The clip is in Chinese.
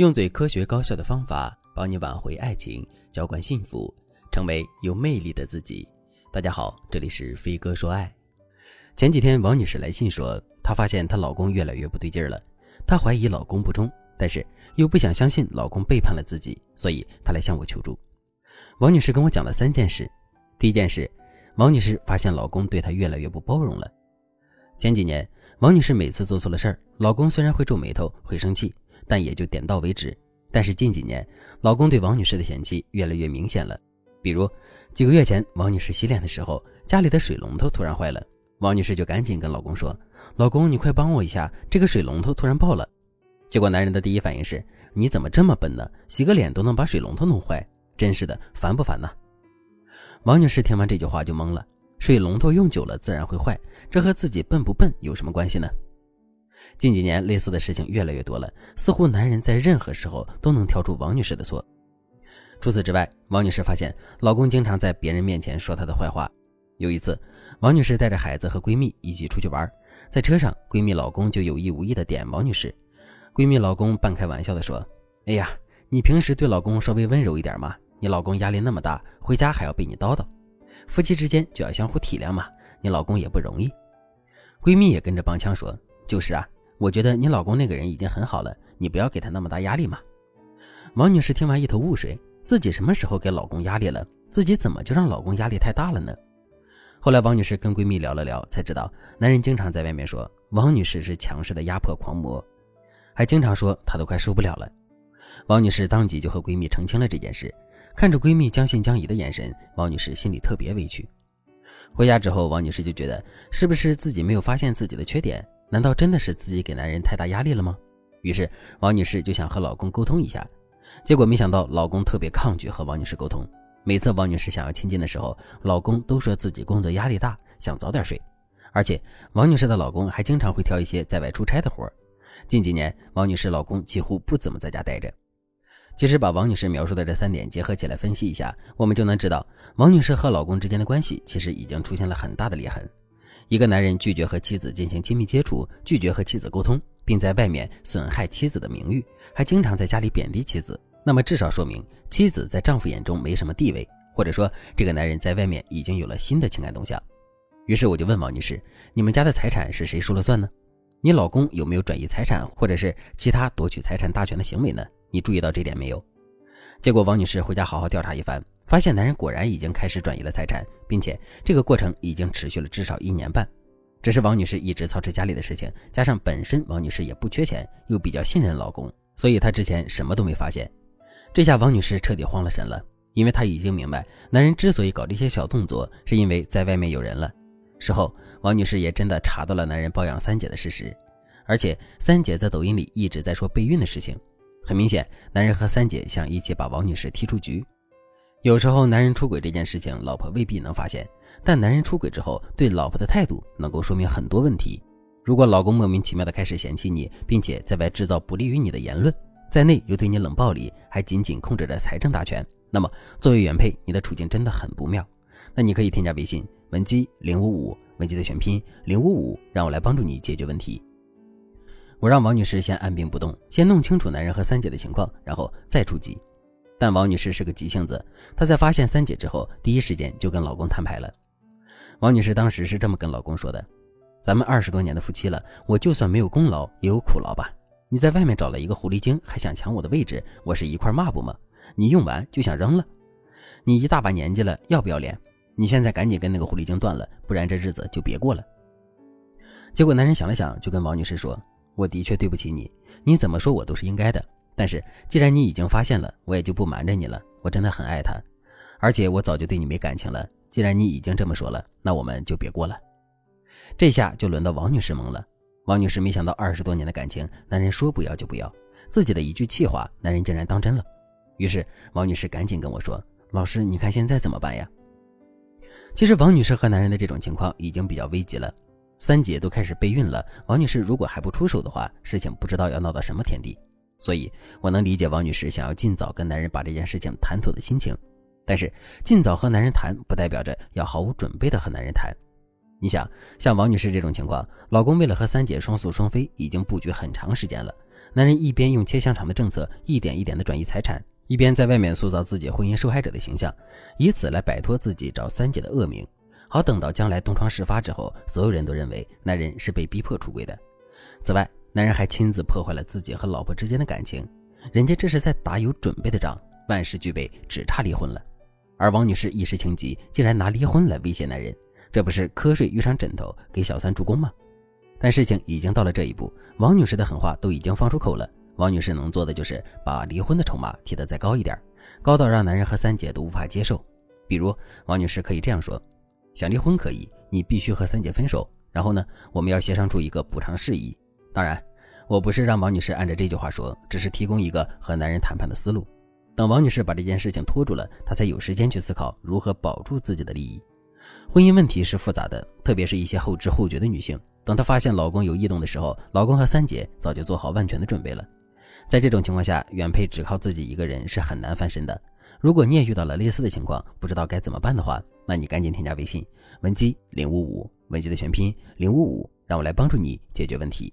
用最科学高效的方法帮你挽回爱情，浇灌幸福，成为有魅力的自己。大家好，这里是飞哥说爱。前几天，王女士来信说，她发现她老公越来越不对劲儿了，她怀疑老公不忠，但是又不想相信老公背叛了自己，所以她来向我求助。王女士跟我讲了三件事。第一件事，王女士发现老公对她越来越不包容了。前几年，王女士每次做错了事儿，老公虽然会皱眉头，会生气。但也就点到为止。但是近几年，老公对王女士的嫌弃越来越明显了。比如几个月前，王女士洗脸的时候，家里的水龙头突然坏了，王女士就赶紧跟老公说：“老公，你快帮我一下，这个水龙头突然爆了。”结果男人的第一反应是：“你怎么这么笨呢？洗个脸都能把水龙头弄坏，真是的，烦不烦呢？”王女士听完这句话就懵了：水龙头用久了自然会坏，这和自己笨不笨有什么关系呢？近几年，类似的事情越来越多了，似乎男人在任何时候都能挑出王女士的错。除此之外，王女士发现老公经常在别人面前说她的坏话。有一次，王女士带着孩子和闺蜜一起出去玩，在车上，闺蜜老公就有意无意的点王女士。闺蜜老公半开玩笑的说：“哎呀，你平时对老公稍微温柔一点嘛，你老公压力那么大，回家还要被你叨叨，夫妻之间就要相互体谅嘛，你老公也不容易。”闺蜜也跟着帮腔说：“就是啊。”我觉得你老公那个人已经很好了，你不要给他那么大压力嘛。王女士听完一头雾水，自己什么时候给老公压力了？自己怎么就让老公压力太大了呢？后来王女士跟闺蜜聊了聊，才知道男人经常在外面说王女士是强势的压迫狂魔，还经常说她都快受不了了。王女士当即就和闺蜜澄清了这件事，看着闺蜜将信将疑的眼神，王女士心里特别委屈。回家之后，王女士就觉得是不是自己没有发现自己的缺点？难道真的是自己给男人太大压力了吗？于是王女士就想和老公沟通一下，结果没想到老公特别抗拒和王女士沟通。每次王女士想要亲近的时候，老公都说自己工作压力大，想早点睡。而且王女士的老公还经常会挑一些在外出差的活近几年，王女士老公几乎不怎么在家待着。其实把王女士描述的这三点结合起来分析一下，我们就能知道王女士和老公之间的关系其实已经出现了很大的裂痕。一个男人拒绝和妻子进行亲密接触，拒绝和妻子沟通，并在外面损害妻子的名誉，还经常在家里贬低妻子，那么至少说明妻子在丈夫眼中没什么地位，或者说这个男人在外面已经有了新的情感动向。于是我就问王女士：“你们家的财产是谁说了算呢？你老公有没有转移财产或者是其他夺取财产大权的行为呢？你注意到这点没有？”结果王女士回家好好调查一番。发现男人果然已经开始转移了财产，并且这个过程已经持续了至少一年半。只是王女士一直操持家里的事情，加上本身王女士也不缺钱，又比较信任老公，所以她之前什么都没发现。这下王女士彻底慌了神了，因为她已经明白，男人之所以搞这些小动作，是因为在外面有人了。事后，王女士也真的查到了男人包养三姐的事实，而且三姐在抖音里一直在说备孕的事情。很明显，男人和三姐想一起把王女士踢出局。有时候，男人出轨这件事情，老婆未必能发现；但男人出轨之后对老婆的态度，能够说明很多问题。如果老公莫名其妙的开始嫌弃你，并且在外制造不利于你的言论，在内又对你冷暴力，还紧紧控制着财政大权，那么作为原配，你的处境真的很不妙。那你可以添加微信文姬零五五，文姬的全拼零五五，让我来帮助你解决问题。我让王女士先按兵不动，先弄清楚男人和三姐的情况，然后再出击。但王女士是个急性子，她在发现三姐之后，第一时间就跟老公摊牌了。王女士当时是这么跟老公说的：“咱们二十多年的夫妻了，我就算没有功劳，也有苦劳吧？你在外面找了一个狐狸精，还想抢我的位置，我是一块抹布吗？你用完就想扔了？你一大把年纪了，要不要脸？你现在赶紧跟那个狐狸精断了，不然这日子就别过了。”结果男人想了想，就跟王女士说：“我的确对不起你，你怎么说我都是应该的。”但是，既然你已经发现了，我也就不瞒着你了。我真的很爱他，而且我早就对你没感情了。既然你已经这么说了，那我们就别过了。这下就轮到王女士懵了。王女士没想到二十多年的感情，男人说不要就不要，自己的一句气话，男人竟然当真了。于是王女士赶紧跟我说：“老师，你看现在怎么办呀？”其实王女士和男人的这种情况已经比较危急了。三姐都开始备孕了，王女士如果还不出手的话，事情不知道要闹到什么天地。所以，我能理解王女士想要尽早跟男人把这件事情谈妥的心情，但是尽早和男人谈，不代表着要毫无准备的和男人谈。你想，像王女士这种情况，老公为了和三姐双宿双飞，已经布局很长时间了，男人一边用切香肠的政策一点一点的转移财产，一边在外面塑造自己婚姻受害者的形象，以此来摆脱自己找三姐的恶名。好等到将来东窗事发之后，所有人都认为男人是被逼迫出轨的。此外，男人还亲自破坏了自己和老婆之间的感情，人家这是在打有准备的仗，万事俱备，只差离婚了。而王女士一时情急，竟然拿离婚来威胁男人，这不是瞌睡遇上枕头，给小三助攻吗？但事情已经到了这一步，王女士的狠话都已经放出口了。王女士能做的就是把离婚的筹码提得再高一点，高到让男人和三姐都无法接受。比如，王女士可以这样说：“想离婚可以，你必须和三姐分手。然后呢，我们要协商出一个补偿事宜。当然，我不是让王女士按照这句话说，只是提供一个和男人谈判的思路。等王女士把这件事情拖住了，她才有时间去思考如何保住自己的利益。婚姻问题是复杂的，特别是一些后知后觉的女性。”等她发现老公有异动的时候，老公和三姐早就做好万全的准备了。在这种情况下，原配只靠自己一个人是很难翻身的。如果你也遇到了类似的情况，不知道该怎么办的话，那你赶紧添加微信文姬零五五，文姬的全拼零五五，让我来帮助你解决问题。